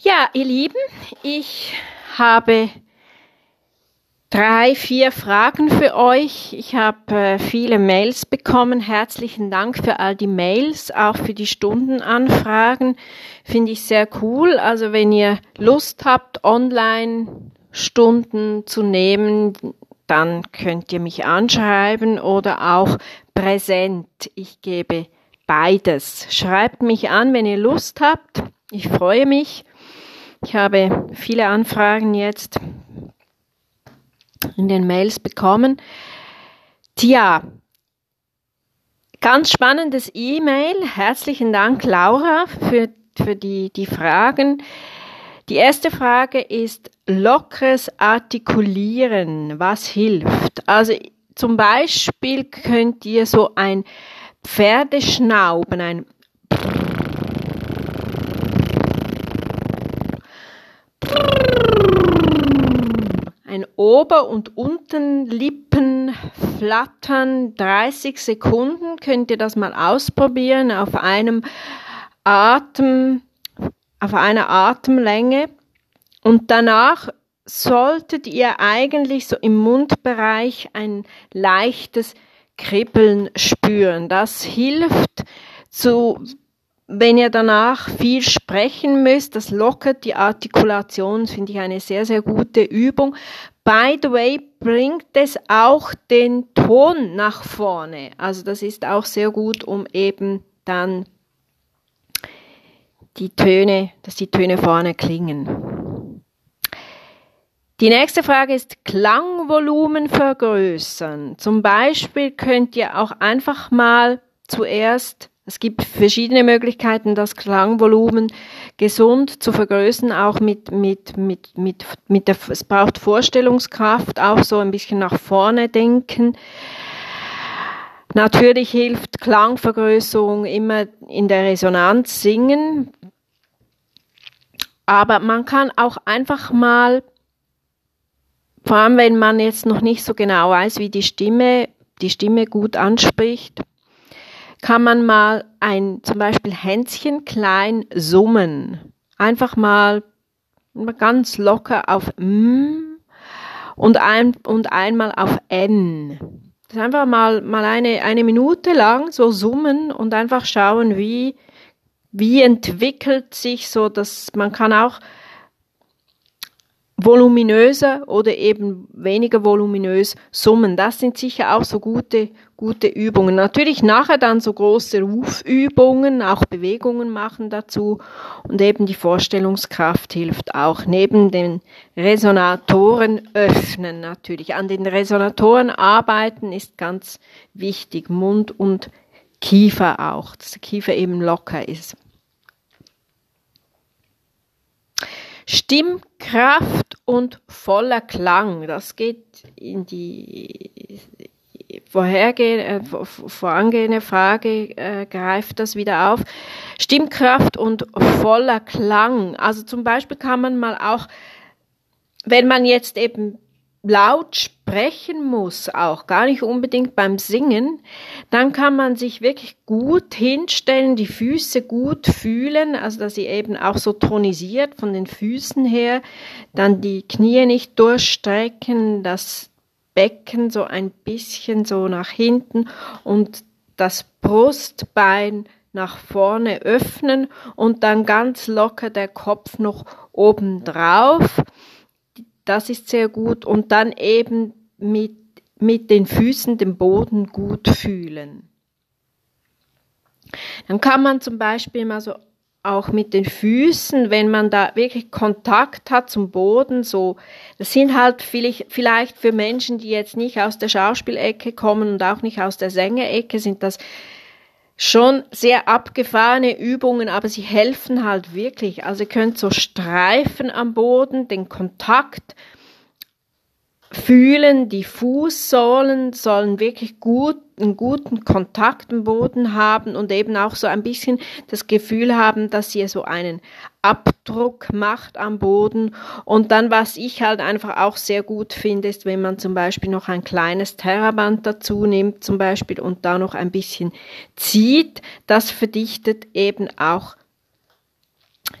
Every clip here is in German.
Ja, ihr Lieben, ich habe drei, vier Fragen für euch. Ich habe äh, viele Mails bekommen. Herzlichen Dank für all die Mails, auch für die Stundenanfragen. Finde ich sehr cool. Also wenn ihr Lust habt, online Stunden zu nehmen, dann könnt ihr mich anschreiben oder auch präsent. Ich gebe beides. Schreibt mich an, wenn ihr Lust habt. Ich freue mich. Ich habe viele Anfragen jetzt in den Mails bekommen. Tja, ganz spannendes E-Mail. Herzlichen Dank, Laura, für, für die, die Fragen. Die erste Frage ist lockeres Artikulieren. Was hilft? Also zum Beispiel könnt ihr so ein Pferdeschnauben, ein ein Ober- und Unterlippen flattern 30 Sekunden. Könnt ihr das mal ausprobieren auf einem Atem, auf einer Atemlänge. Und danach solltet ihr eigentlich so im Mundbereich ein leichtes Kribbeln spüren. Das hilft zu wenn ihr danach viel sprechen müsst, das lockert die Artikulation, finde ich eine sehr, sehr gute Übung. By the way, bringt es auch den Ton nach vorne. Also das ist auch sehr gut, um eben dann die Töne, dass die Töne vorne klingen. Die nächste Frage ist Klangvolumen vergrößern. Zum Beispiel könnt ihr auch einfach mal zuerst es gibt verschiedene Möglichkeiten, das Klangvolumen gesund zu vergrößern, auch mit, mit, mit, mit, mit der, es braucht Vorstellungskraft, auch so ein bisschen nach vorne denken. Natürlich hilft Klangvergrößerung immer in der Resonanz singen, aber man kann auch einfach mal, vor allem wenn man jetzt noch nicht so genau weiß, wie die Stimme, die Stimme gut anspricht, kann man mal ein zum Beispiel Hänschen klein summen. Einfach mal ganz locker auf M und, ein, und einmal auf N. Das einfach mal, mal eine, eine Minute lang so summen und einfach schauen, wie, wie entwickelt sich so, dass man kann auch voluminöser oder eben weniger voluminös summen. Das sind sicher auch so gute, gute Übungen. Natürlich nachher dann so große Rufübungen, auch Bewegungen machen dazu und eben die Vorstellungskraft hilft auch. Neben den Resonatoren öffnen natürlich. An den Resonatoren arbeiten ist ganz wichtig. Mund und Kiefer auch, dass der Kiefer eben locker ist. Stimmkraft und voller Klang. Das geht in die vorhergehende, äh, vorangehende Frage, äh, greift das wieder auf. Stimmkraft und voller Klang. Also zum Beispiel kann man mal auch, wenn man jetzt eben laut sprechen muss, auch gar nicht unbedingt beim Singen, dann kann man sich wirklich gut hinstellen, die Füße gut fühlen, also dass sie eben auch so tonisiert von den Füßen her, dann die Knie nicht durchstrecken, das Becken so ein bisschen so nach hinten und das Brustbein nach vorne öffnen und dann ganz locker der Kopf noch oben drauf das ist sehr gut. Und dann eben mit, mit den Füßen den Boden gut fühlen. Dann kann man zum Beispiel mal so auch mit den Füßen, wenn man da wirklich Kontakt hat zum Boden, so, das sind halt vielleicht für Menschen, die jetzt nicht aus der Schauspielecke kommen und auch nicht aus der Sängerecke, sind das schon sehr abgefahrene Übungen, aber sie helfen halt wirklich. Also ihr könnt so Streifen am Boden, den Kontakt fühlen, die Fußsohlen sollen wirklich gut, einen guten Kontakt am Boden haben und eben auch so ein bisschen das Gefühl haben, dass ihr so einen Abdruck macht am Boden. Und dann, was ich halt einfach auch sehr gut finde, ist, wenn man zum Beispiel noch ein kleines Terraband dazu nimmt, zum Beispiel, und da noch ein bisschen zieht, das verdichtet eben auch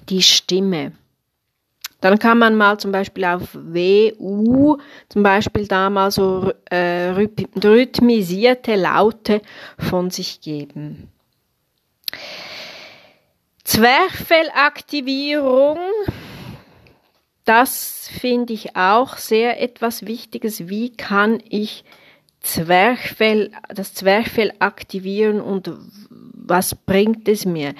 die Stimme. Dann kann man mal zum Beispiel auf WU, zum Beispiel da mal so äh, rhythmisierte Laute von sich geben. Zwerchfellaktivierung, das finde ich auch sehr etwas Wichtiges. Wie kann ich Zwerchfell, das Zwerchfell aktivieren und was bringt es mir?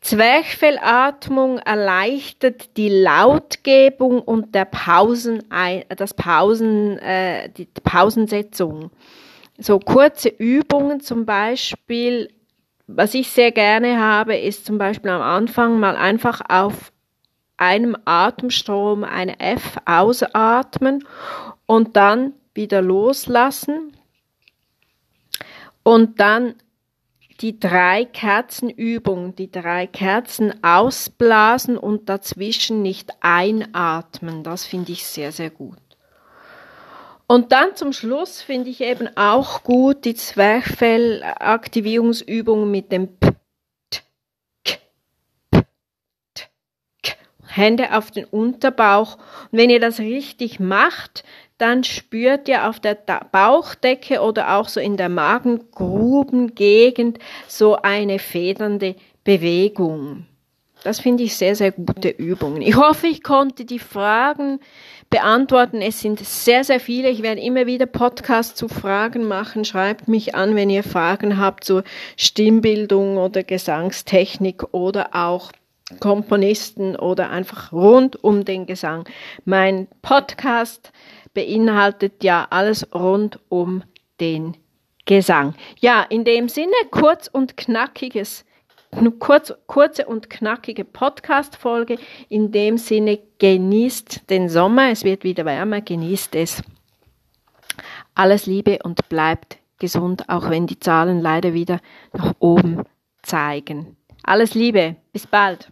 Zwerchfellatmung erleichtert die Lautgebung und der Pausen, das Pausen, äh, die Pausensetzung. So kurze Übungen zum Beispiel, was ich sehr gerne habe, ist zum Beispiel am Anfang mal einfach auf einem Atemstrom eine F ausatmen und dann wieder loslassen und dann die drei Kerzenübung, die drei Kerzen ausblasen und dazwischen nicht einatmen. Das finde ich sehr, sehr gut. Und dann zum Schluss finde ich eben auch gut die Zwerchfellaktivierungsübung mit dem P, T, K, P, T, K. Hände auf den Unterbauch. Und wenn ihr das richtig macht, dann spürt ihr auf der Bauchdecke oder auch so in der Magengrubengegend so eine federnde Bewegung. Das finde ich sehr, sehr gute Übungen. Ich hoffe, ich konnte die Fragen beantworten. Es sind sehr, sehr viele. Ich werde immer wieder Podcasts zu Fragen machen. Schreibt mich an, wenn ihr Fragen habt zur Stimmbildung oder Gesangstechnik oder auch Komponisten oder einfach rund um den Gesang. Mein Podcast beinhaltet ja alles rund um den Gesang. Ja, in dem Sinne kurz und knackiges kurz, kurze und knackige Podcast-Folge. In dem Sinne genießt den Sommer. Es wird wieder wärmer. Genießt es. Alles Liebe und bleibt gesund, auch wenn die Zahlen leider wieder nach oben zeigen. Alles Liebe. Bis bald.